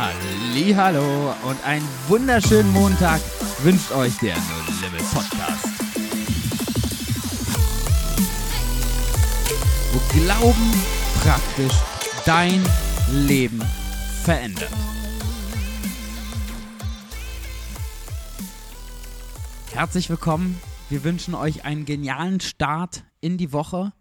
Hallo und einen wunderschönen Montag wünscht euch der No Limit Podcast. Wo Glauben praktisch dein Leben verändert. Herzlich willkommen. Wir wünschen euch einen genialen Start in die Woche,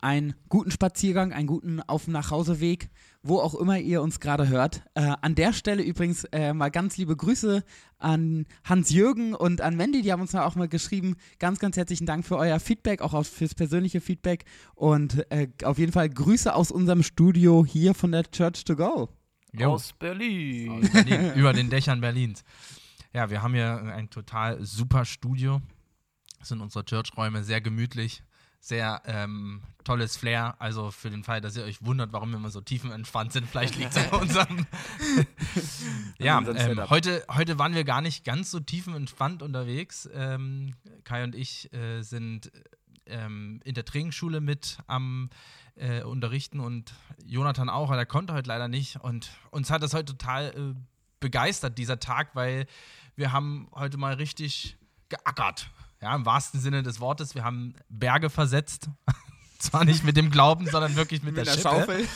einen guten Spaziergang, einen guten Auf- und Nachhauseweg, wo auch immer ihr uns gerade hört. Äh, an der Stelle übrigens äh, mal ganz liebe Grüße an Hans-Jürgen und an Mandy, die haben uns auch mal geschrieben. Ganz, ganz herzlichen Dank für euer Feedback, auch fürs persönliche Feedback und äh, auf jeden Fall Grüße aus unserem Studio hier von der Church to Go. Jo. Aus Berlin. Aus Berlin, über den Dächern Berlins. Ja, wir haben hier ein total super Studio. Das sind unsere Church-Räume, sehr gemütlich, sehr ähm, tolles Flair. Also für den Fall, dass ihr euch wundert, warum wir immer so tiefenentspannt sind, vielleicht liegt es an unserem. ja, ähm, heute, heute waren wir gar nicht ganz so tiefenentspannt unterwegs. Ähm, Kai und ich äh, sind ähm, in der Trainingsschule mit am äh, Unterrichten und Jonathan auch, aber der konnte heute leider nicht. Und uns hat das heute total äh, begeistert, dieser Tag, weil wir haben heute mal richtig geackert. Ja, im wahrsten Sinne des Wortes. Wir haben Berge versetzt. Zwar nicht mit dem Glauben, sondern wirklich mit, der, Schippe.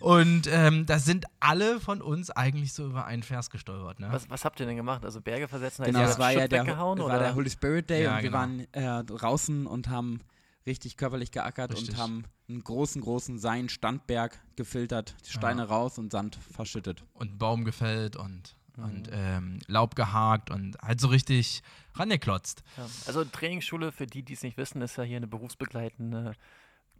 Und ähm, da sind alle von uns eigentlich so über einen Vers gestolpert. Ne? Was, was habt ihr denn gemacht? Also Berge versetzen? Genau, das war ja der, das war der Holy Spirit Day Ja, und wir genau. waren äh, draußen und haben richtig körperlich geackert Richtig. und haben einen großen, großen Sein-Standberg gefiltert, die Steine raus und Sand verschüttet. und einen Baum gefällt und, Mhm. und ähm, Laub gehakt und halt so richtig rangeklotzt. Ja. Also Trainingsschule, für die, die es nicht wissen, ist ja hier eine berufsbegleitende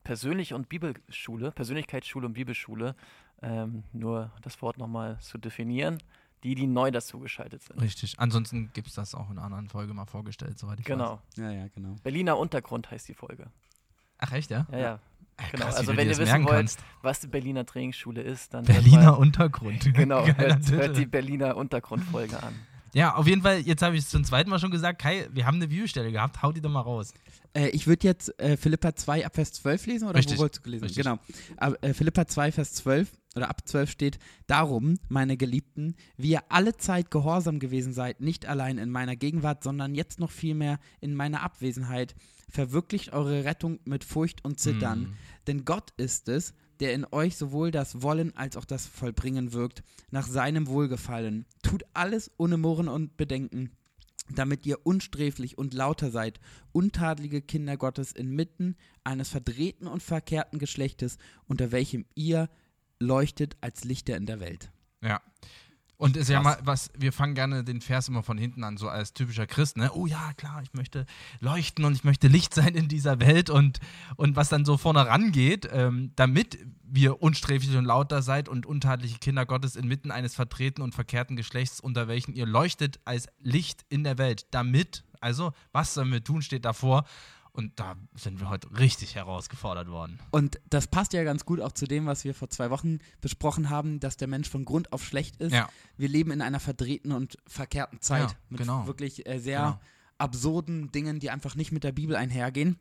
Persönlich- und Bibelschule, Persönlichkeitsschule und Bibelschule. Ähm, nur das Wort nochmal zu definieren. Die, die neu dazugeschaltet sind. Richtig. Ansonsten gibt es das auch in einer anderen Folge mal vorgestellt, soweit ich weiß. Genau. Ja, ja, genau. Berliner Untergrund heißt die Folge. Ach echt, ja? Ja, ja. Ach, Genau. krass, also wenn ihr wissen wollt, kannst. was die Berliner Trainingsschule ist, dann Berliner mal- Untergrund. Genau, hört, hört die Berliner Untergrundfolge an. Ja, auf jeden Fall, jetzt habe ich es zum zweiten Mal schon gesagt, Kai, wir haben eine Bibelstelle gehabt, hau die doch mal raus. Äh, ich würde jetzt äh, Philippa 2 ab Vers 12 lesen oder Richtig. wo wolltest du lesen? Richtig. Genau. Aber, äh, Philippa 2 Vers 12 oder ab 12 steht, darum, meine Geliebten, wie ihr alle Zeit gehorsam gewesen seid, nicht allein in meiner Gegenwart, sondern jetzt noch vielmehr in meiner Abwesenheit, verwirklicht eure Rettung mit Furcht und Zittern. Mm. Denn Gott ist es, der in euch sowohl das Wollen als auch das Vollbringen wirkt, nach seinem Wohlgefallen. Tut alles ohne Murren und Bedenken, damit ihr unsträflich und lauter seid, untadlige Kinder Gottes inmitten eines verdrehten und verkehrten Geschlechtes, unter welchem ihr leuchtet als Lichter in der Welt. Ja. Und ist ja mal was, wir fangen gerne den Vers immer von hinten an, so als typischer Christ, ne? Oh ja, klar, ich möchte leuchten und ich möchte Licht sein in dieser Welt und, und was dann so vorne rangeht, ähm, damit wir unsträflich und lauter seid und untadliche Kinder Gottes inmitten eines vertreten und verkehrten Geschlechts, unter welchen ihr leuchtet als Licht in der Welt. Damit, also, was sollen wir tun, steht davor. Und da sind wir heute richtig herausgefordert worden. Und das passt ja ganz gut auch zu dem, was wir vor zwei Wochen besprochen haben, dass der Mensch von Grund auf schlecht ist. Ja. Wir leben in einer verdrehten und verkehrten Zeit Ja, mit genau. wirklich äh, sehr Genau. absurden Dingen, die einfach nicht mit der Bibel einhergehen.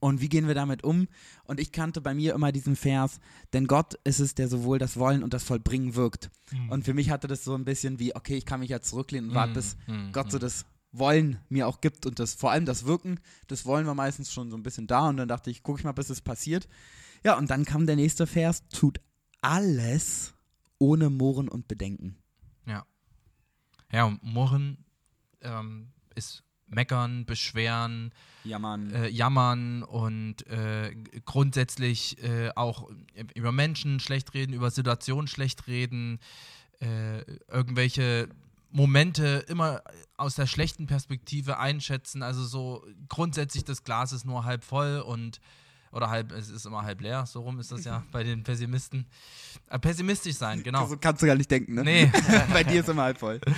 Und wie gehen wir damit um? Und ich kannte bei mir immer diesen Vers, denn Gott ist es, der sowohl das Wollen und das Vollbringen wirkt. Und für mich hatte das so ein bisschen wie, okay, ich kann mich jetzt zurücklehnen und warten, bis mm, Gott so das Wollen mir auch gibt und das vor allem das Wirken, das Wollen war meistens schon so ein bisschen da und dann dachte ich, gucke ich mal, bis es passiert. Ja, und dann kam der nächste Vers, tut alles ohne Murren und Bedenken. Ja, und Murren ähm, ist meckern, beschweren, Ja, Mann. äh, jammern und äh, grundsätzlich äh, auch über Menschen schlecht reden, über Situationen schlecht reden, äh, irgendwelche Momente immer aus der schlechten Perspektive einschätzen. Also so grundsätzlich das Glas ist nur halb voll und oder halb, es ist immer halb leer, so rum ist das ja bei den Pessimisten. Äh, pessimistisch sein, genau. So kannst du gar nicht denken, ne? Nee. Bei dir ist immer halb voll.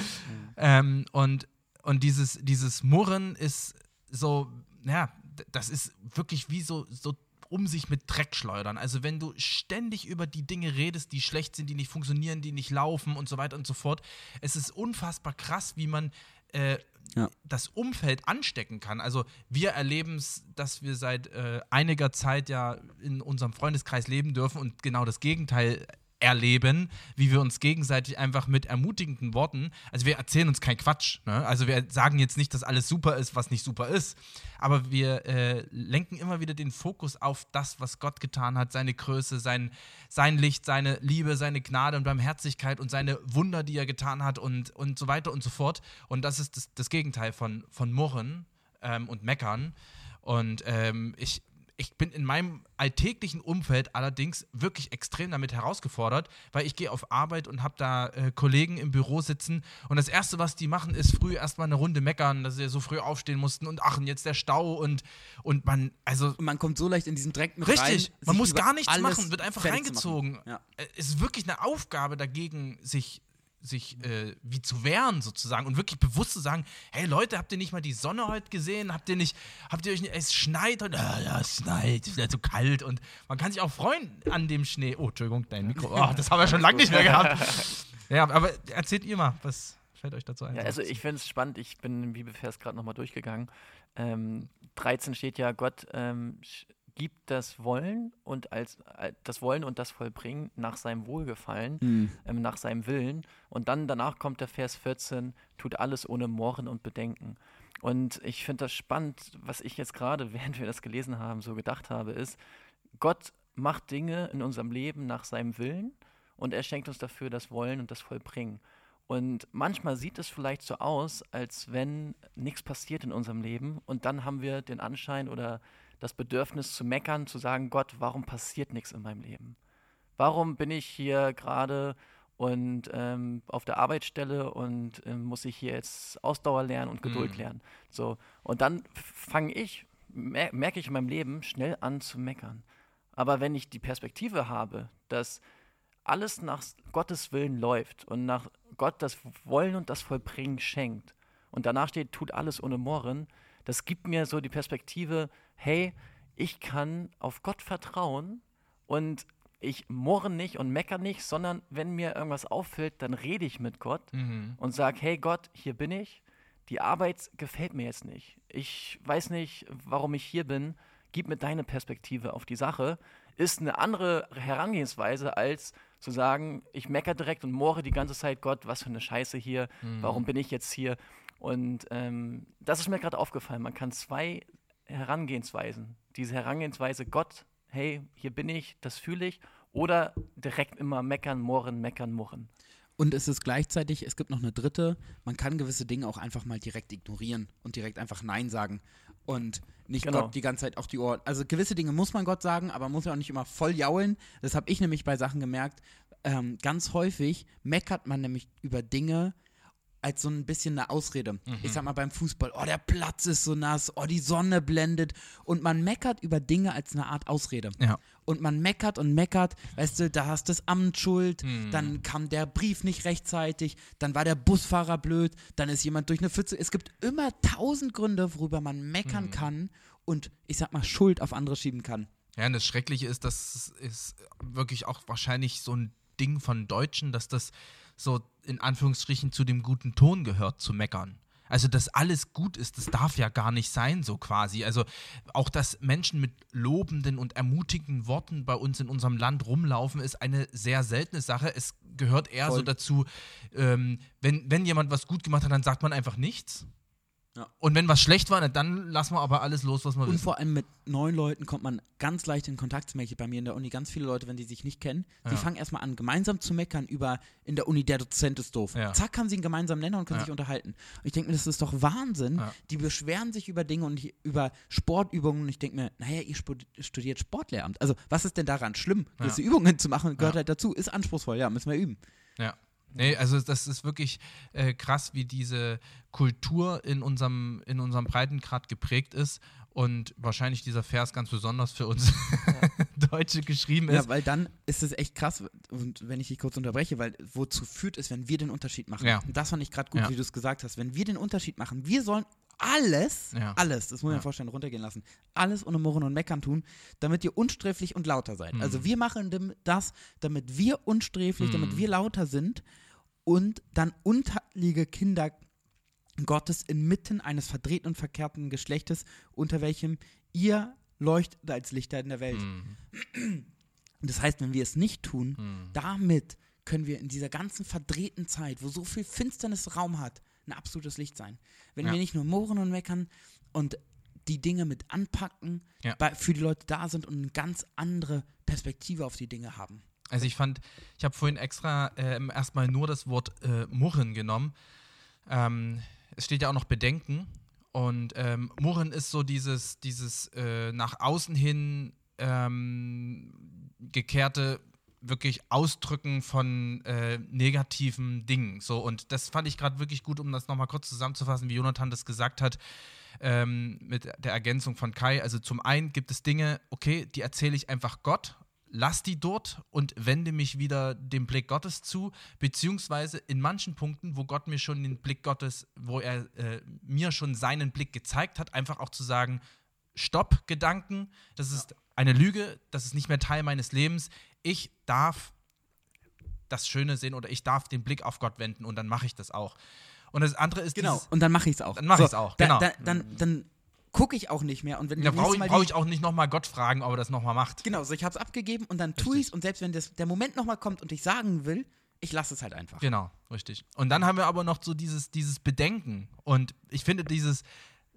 Ähm, und und dieses, dieses Murren ist so, ja, das ist wirklich wie so, so um sich mit Dreck schleudern. Also wenn du ständig über die Dinge redest, die schlecht sind, die nicht funktionieren, die nicht laufen und so weiter und so fort, es ist unfassbar krass, wie man äh, Ja. das Umfeld anstecken kann. Also wir erleben es, dass wir seit äh, einiger Zeit ja in unserem Freundeskreis leben dürfen und genau das Gegenteil erleben, wie wir uns gegenseitig einfach mit ermutigenden Worten, also wir erzählen uns kein Quatsch, ne? also wir sagen jetzt nicht, dass alles super ist, was nicht super ist, aber wir äh, lenken immer wieder den Fokus auf das, was Gott getan hat, seine Größe, sein, sein Licht, seine Liebe, seine Gnade und Barmherzigkeit und seine Wunder, die er getan hat und, und so weiter und so fort. Und das ist das, das Gegenteil von, von Murren ähm, und Meckern. Und ähm, ich, ich bin in meinem alltäglichen Umfeld allerdings wirklich extrem damit herausgefordert, weil ich gehe auf Arbeit und habe da äh, Kollegen im Büro sitzen und das Erste, was die machen, ist früh erstmal eine Runde meckern, dass sie so früh aufstehen mussten und ach, und jetzt der Stau und, und man, also... Und man kommt so leicht in diesen Dreck mit Richtig, rein. man muss gar nichts machen, wird einfach reingezogen. Ja. Äh, Es ist wirklich eine Aufgabe dagegen, sich sich äh, wie zu wehren sozusagen und wirklich bewusst zu sagen, hey Leute, habt ihr nicht mal die Sonne heute gesehen? Habt ihr nicht, habt ihr euch nicht, es schneit heute, ah, ja, es schneit, es ist ja zu kalt und man kann sich auch freuen an dem Schnee. Oh, Entschuldigung, dein Mikro, oh, das haben wir schon lange nicht mehr gehabt. Ja, aber erzählt ihr mal, was fällt euch dazu ein? Ja, also ich finde es spannend, ich bin im Bibelvers gerade nochmal durchgegangen. Ähm, 13 steht ja, Gott ähm, gibt das Wollen und als äh, das Wollen und das Vollbringen nach seinem Wohlgefallen, Hm. ähm, nach seinem Willen. Und dann danach kommt der Vers 14, tut alles ohne Murren und Bedenken. Und ich finde das spannend, was ich jetzt gerade, während wir das gelesen haben, so gedacht habe, ist, Gott macht Dinge in unserem Leben nach seinem Willen und er schenkt uns dafür das Wollen und das Vollbringen. Und manchmal sieht es vielleicht so aus, als wenn nichts passiert in unserem Leben und dann haben wir den Anschein oder das Bedürfnis zu meckern, zu sagen, Gott, warum passiert nichts in meinem Leben? Warum bin ich hier gerade und ähm, auf der Arbeitsstelle und ähm, muss ich hier jetzt Ausdauer lernen und Geduld Mhm. lernen? So und dann fange ich, mer merke ich in meinem Leben schnell an zu meckern. Aber wenn ich die Perspektive habe, dass alles nach Gottes Willen läuft und nach Gott das Wollen und das Vollbringen schenkt und danach steht, tut alles ohne Murren, das gibt mir so die Perspektive, hey, ich kann auf Gott vertrauen und ich murre nicht und meckere nicht, sondern wenn mir irgendwas auffällt, dann rede ich mit Gott Mhm. und sage, hey Gott, hier bin ich. Die Arbeit gefällt mir jetzt nicht. Ich weiß nicht, warum ich hier bin. Gib mir deine Perspektive auf die Sache. Ist eine andere Herangehensweise, als zu sagen, ich meckere direkt und moore die ganze Zeit, Gott, was für eine Scheiße hier, warum bin ich jetzt hier? Und ähm, das ist mir gerade aufgefallen. Man kann zwei Herangehensweisen. Diese Herangehensweise, Gott, hey, hier bin ich, das fühle ich. Oder direkt immer meckern, murren, meckern, murren. Und es ist gleichzeitig, es gibt noch eine dritte, man kann gewisse Dinge auch einfach mal direkt ignorieren und direkt einfach Nein sagen und nicht Genau. Gott die ganze Zeit auf die Ohren. Also gewisse Dinge muss man Gott sagen, aber man muss ja auch nicht immer voll jaulen. Das habe ich nämlich bei Sachen gemerkt. Ähm, ganz häufig meckert man nämlich über Dinge als so ein bisschen eine Ausrede. Ich sag mal beim Fußball, oh, der Platz ist so nass, oh, die Sonne blendet. Und man meckert über Dinge als eine Art Ausrede. Ja. Und man meckert und meckert, weißt du, da hast das Amt schuld, Hm. dann kam der Brief nicht rechtzeitig, dann war der Busfahrer blöd, dann ist jemand durch eine Pfütze. Es gibt immer tausend Gründe, worüber man meckern Hm. kann und ich sag mal Schuld auf andere schieben kann. Ja, und das Schreckliche ist, das ist wirklich auch wahrscheinlich so ein Ding von Deutschen, dass das so in Anführungsstrichen zu dem guten Ton gehört, zu meckern. Also, dass alles gut ist, das darf ja gar nicht sein, so quasi. Also, auch, dass Menschen mit lobenden und ermutigenden Worten bei uns in unserem Land rumlaufen, ist eine sehr seltene Sache. Es gehört eher so Voll. dazu, ähm, wenn, wenn jemand was gut gemacht hat, dann sagt man einfach nichts. Ja. Und wenn was schlecht war, dann lassen wir aber alles los, was wir Und wissen. vor allem mit neuen Leuten kommt man ganz leicht in Kontakt. Zum Beispiel bei mir in der Uni ganz viele Leute, wenn die sich nicht kennen, die Ja. fangen erstmal an, gemeinsam zu meckern über in der Uni, der Dozent ist doof. Ja. Zack, haben sie einen gemeinsamen Nenner und können Ja. sich unterhalten. Und ich denke mir, das ist doch Wahnsinn. Die beschweren sich über Dinge und ich- über Sportübungen und ich denke mir, naja, ihr studiert Sportlehramt. Also, was ist denn daran schlimm? Gewisse Übungen zu machen, gehört halt dazu. Ist anspruchsvoll, ja, müssen wir üben. Ja. Nee, also das ist wirklich äh, krass, wie diese Kultur in unserem, in unserem Breitengrad geprägt ist und wahrscheinlich dieser Vers ganz besonders für uns Deutsche geschrieben ist. Ja, weil dann ist es echt krass, und wenn ich dich kurz unterbreche, weil wozu führt es, wenn wir den Unterschied machen? Ja. Und das fand ich gerade gut, Ja. wie du es gesagt hast. Wenn wir den Unterschied machen, wir sollen alles, Ja. alles, das muss man Ja. ja. vorstellen, runtergehen lassen, alles ohne Murren und Meckern tun, damit ihr unsträflich und lauter seid. Mhm. Also wir machen dem- das, damit wir unsträflich, Mhm. damit wir lauter sind und dann unterliege Kinder Gottes inmitten eines verdrehten und verkehrten Geschlechtes, unter welchem ihr leuchtet als Lichter in der Welt. Mhm. Und das heißt, wenn wir es nicht tun, Hm. damit können wir in dieser ganzen verdrehten Zeit, wo so viel Finsternis Raum hat, ein absolutes Licht sein. Wenn Ja. wir nicht nur murren und meckern und die Dinge mit anpacken, Ja. bei, für die Leute da sind und eine ganz andere Perspektive auf die Dinge haben. Also ich fand, ich habe vorhin extra ähm, erstmal nur das Wort äh, Murren genommen. Ähm, es steht ja auch noch Bedenken. Und ähm, Murren ist so dieses, dieses äh, nach außen hin ähm, gekehrte wirklich Ausdrücken von äh, negativen Dingen. So, und das fand ich gerade wirklich gut, um das nochmal kurz zusammenzufassen, wie Jonathan das gesagt hat, ähm, mit der Ergänzung von Kai. Also zum einen gibt es Dinge, okay, die erzähle ich einfach Gott, lass die dort und wende mich wieder dem Blick Gottes zu, beziehungsweise in manchen Punkten, wo Gott mir schon den Blick Gottes, wo er äh, mir schon seinen Blick gezeigt hat, einfach auch zu sagen, Stopp, Gedanken, das ist eine Lüge, das ist nicht mehr Teil meines Lebens. Ich darf das Schöne sehen oder ich darf den Blick auf Gott wenden und dann mache ich das auch. Und das andere ist Genau. Und dann mache ich es auch. Dann mach ich's auch, da- genau. Da, dann dann gucke ich auch nicht mehr. Und wenn da brauche ich, brauch ich auch nicht nochmal Gott fragen, ob er das nochmal macht. Genau, so ich habe es abgegeben und dann tue ich es und selbst wenn das, der Moment nochmal kommt und ich sagen will, ich lasse es halt einfach. Genau, richtig. Und dann haben wir aber noch so dieses, dieses Bedenken. Und ich finde dieses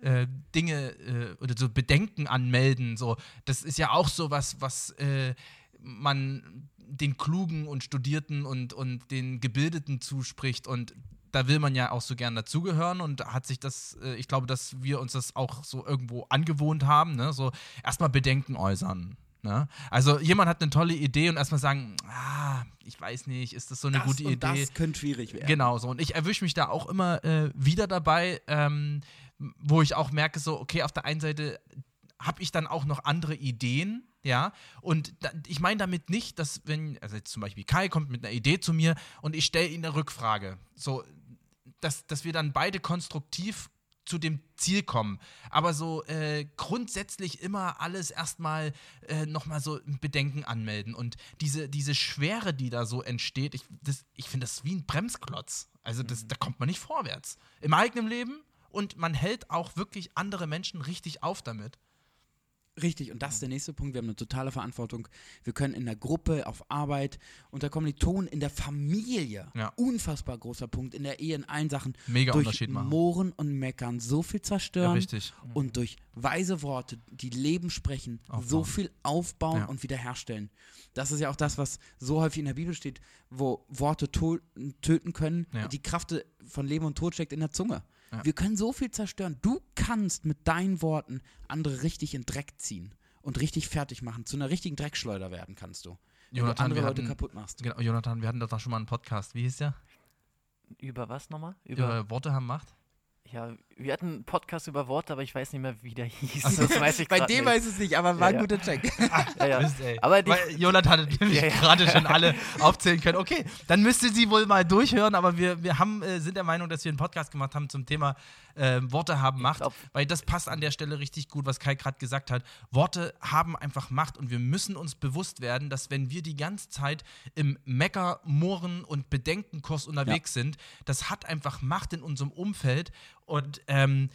äh, Dinge äh, oder so Bedenken anmelden, so, das ist ja auch so was, was äh, man den Klugen und Studierten und, und den Gebildeten zuspricht. Und da will man ja auch so gern dazugehören und hat sich das, äh, ich glaube, dass wir uns das auch so irgendwo angewohnt haben, ne? So erstmal Bedenken äußern. Ne? Also jemand hat eine tolle Idee und erstmal sagen, ah, ich weiß nicht, ist das so eine das gute Idee? das könnte schwierig werden. Genau so. Und ich erwische mich da auch immer äh, wieder dabei, ähm, wo ich auch merke, so, okay, auf der einen Seite habe ich dann auch noch andere Ideen, ja. Und da, ich meine damit nicht, dass wenn, also jetzt zum Beispiel Kai kommt mit einer Idee zu mir und ich stelle ihm eine Rückfrage, so, dass, dass wir dann beide konstruktiv zu dem Ziel kommen. Aber so äh, grundsätzlich immer alles erstmal äh, nochmal so ein Bedenken anmelden. Und diese, diese Schwere, die da so entsteht, ich, das- ich finde das wie ein Bremsklotz. Also das, da kommt man nicht vorwärts. Im eigenen Leben und man hält auch wirklich andere Menschen richtig auf damit. Richtig, und das ist der nächste Punkt. Wir haben eine totale Verantwortung. Wir können in der Gruppe, auf Arbeit, unter Kommilitonen, in der Familie, Ja. unfassbar großer Punkt, in der Ehe, in allen Sachen, Mega durch Unterschied machen. Mohren und Meckern so viel zerstören richtig. und durch weise Worte, die Leben sprechen, so Aufbauen. viel aufbauen Ja. und wiederherstellen. Das ist ja auch das, was so häufig in der Bibel steht, wo Worte töten können. Ja. Die Kraft von Leben und Tod steckt in der Zunge. Ja. Wir können so viel zerstören. Du kannst mit deinen Worten andere richtig in Dreck ziehen und richtig fertig machen. Zu einer richtigen Dreckschleuder werden kannst du. Wenn Jonathan, du andere wir Leute hatten- kaputt machst. Genau, Jonathan, wir hatten da doch schon mal einen Podcast. Wie hieß der? Über was nochmal? Über, Über Worte haben Macht? ja, wir hatten einen Podcast über Worte, aber ich weiß nicht mehr, wie der hieß. Ach so. Das weiß ich Bei dem nicht. weiß es nicht, aber war ein Ja, ja. guter Check. ja, ja. Mist. Aber die- Weil Jonathan hat nämlich Ja, ja. gerade schon alle aufzählen können. Okay, dann müsste sie wohl mal durchhören, aber wir, wir haben, äh, sind der Meinung, dass wir einen Podcast gemacht haben zum Thema äh, Worte haben Macht, glaub- weil das passt an der Stelle richtig gut, was Kai gerade gesagt hat. Worte haben einfach Macht und wir müssen uns bewusst werden, dass wenn wir die ganze Zeit im Mecker, Mohren und Bedenkenkurs unterwegs sind, das hat einfach Macht in unserem Umfeld und ähm,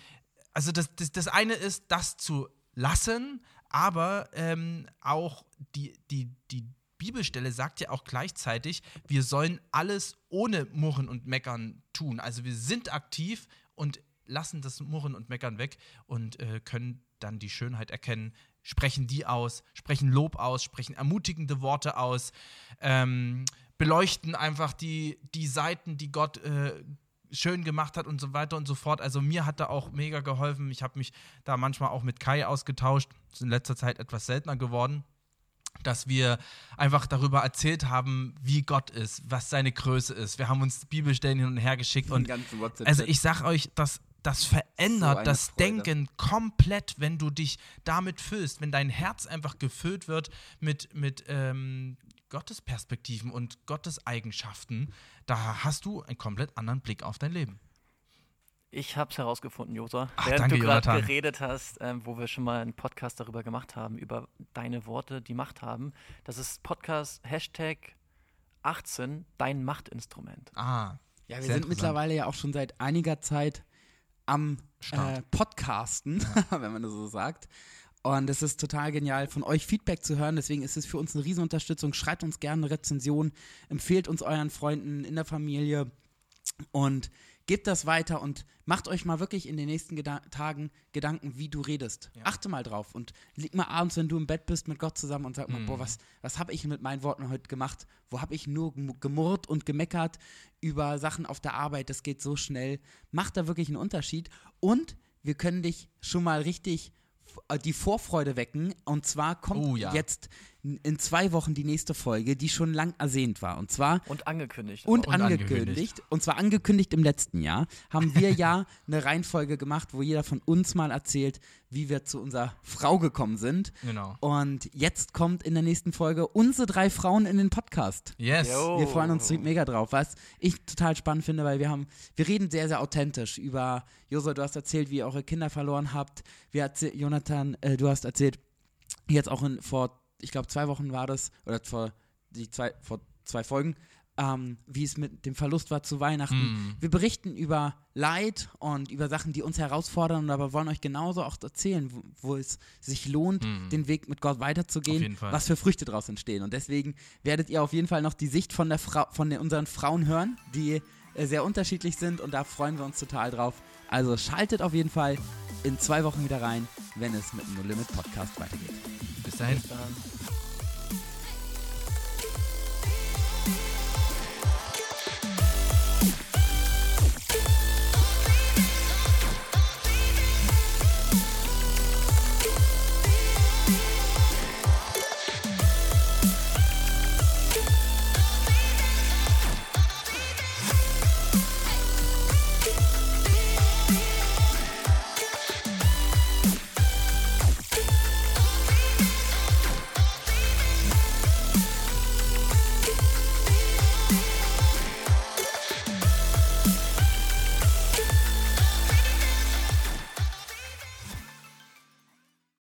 also das, das, das eine ist, das zu lassen, aber ähm, auch die, die, die Bibelstelle sagt ja auch gleichzeitig, wir sollen alles ohne Murren und Meckern tun. Also wir sind aktiv und lassen das Murren und Meckern weg und äh, können dann die Schönheit erkennen, sprechen die aus, sprechen Lob aus, sprechen ermutigende Worte aus, ähm, beleuchten einfach die, die Seiten, die Gott äh, schön gemacht hat und so weiter und so fort. Also mir hat da auch mega geholfen. Ich habe mich da manchmal auch mit Kai ausgetauscht. Das ist in letzter Zeit etwas seltener geworden dass wir einfach darüber erzählt haben, wie Gott ist, was seine Größe ist. Wir haben uns Bibelstellen hin und her geschickt und also ich sag euch, das, das So verändert eine das Freude. Denken komplett, wenn du dich damit füllst, wenn dein Herz einfach gefüllt wird mit, mit ähm, Gottes Perspektiven und Gottes Eigenschaften, da hast du einen komplett anderen Blick auf dein Leben. Ich habe es herausgefunden. Ach, Während danke, du gerade geredet hast, ähm, wo wir schon mal einen Podcast darüber gemacht haben, über deine Worte, die Macht haben. Das ist Podcast Hashtag 18, dein Machtinstrument. Ah, Ja, wir sind mittlerweile ja auch schon seit einiger Zeit am Start. äh, Podcasten, wenn man das so sagt. Und es ist total genial, von euch Feedback zu hören. Deswegen ist es für uns eine Riesenunterstützung. Schreibt uns gerne eine Rezension, empfehlt uns euren Freunden in der Familie und gebt das weiter und macht euch mal wirklich in den nächsten Geda Tagen Gedanken, wie du redest. Ja. Achte mal drauf und leg mal abends, wenn du im Bett bist, mit Gott zusammen und sag mal, Mhm. boah, was, was habe ich mit meinen Worten heute gemacht? Wo habe ich nur gem- gemurrt und gemeckert über Sachen auf der Arbeit? Das geht so schnell. Macht da wirklich einen Unterschied und wir können dich schon mal richtig die Vorfreude wecken. Und zwar kommt Oh ja. jetzt in zwei Wochen die nächste Folge, die schon lang ersehnt war. Und zwar Und angekündigt. und. Und angekündigt. angekündigt. Und zwar angekündigt im letzten Jahr, haben wir ja eine Reihenfolge gemacht, wo jeder von uns mal erzählt, wie wir zu unserer Frau gekommen sind. Genau. Und jetzt kommt in der nächsten Folge unsere drei Frauen in den Podcast. Yes. Jo. Wir freuen uns mega drauf, was ich total spannend finde, weil wir haben, wir reden sehr, sehr authentisch über, Josua, du hast erzählt, wie ihr eure Kinder verloren habt. Wir Jonathan, äh, du hast erzählt, jetzt auch in, vor, ich glaube, zwei Wochen war das, oder vor, die zwei, vor zwei Folgen, ähm, wie es mit dem Verlust war zu Weihnachten. Mm. Wir berichten über Leid und über Sachen, die uns herausfordern, und aber wollen euch genauso auch erzählen, wo, wo es sich lohnt, Mhm. den Weg mit Gott weiterzugehen, was für Früchte daraus entstehen. Und deswegen werdet ihr auf jeden Fall noch die Sicht von, der Frau, von den, unseren Frauen hören, die äh, sehr unterschiedlich sind und da freuen wir uns total drauf. Also schaltet auf jeden Fall in zwei Wochen wieder rein, wenn es mit dem No Limit Podcast weitergeht. Bis dahin. Bis dann.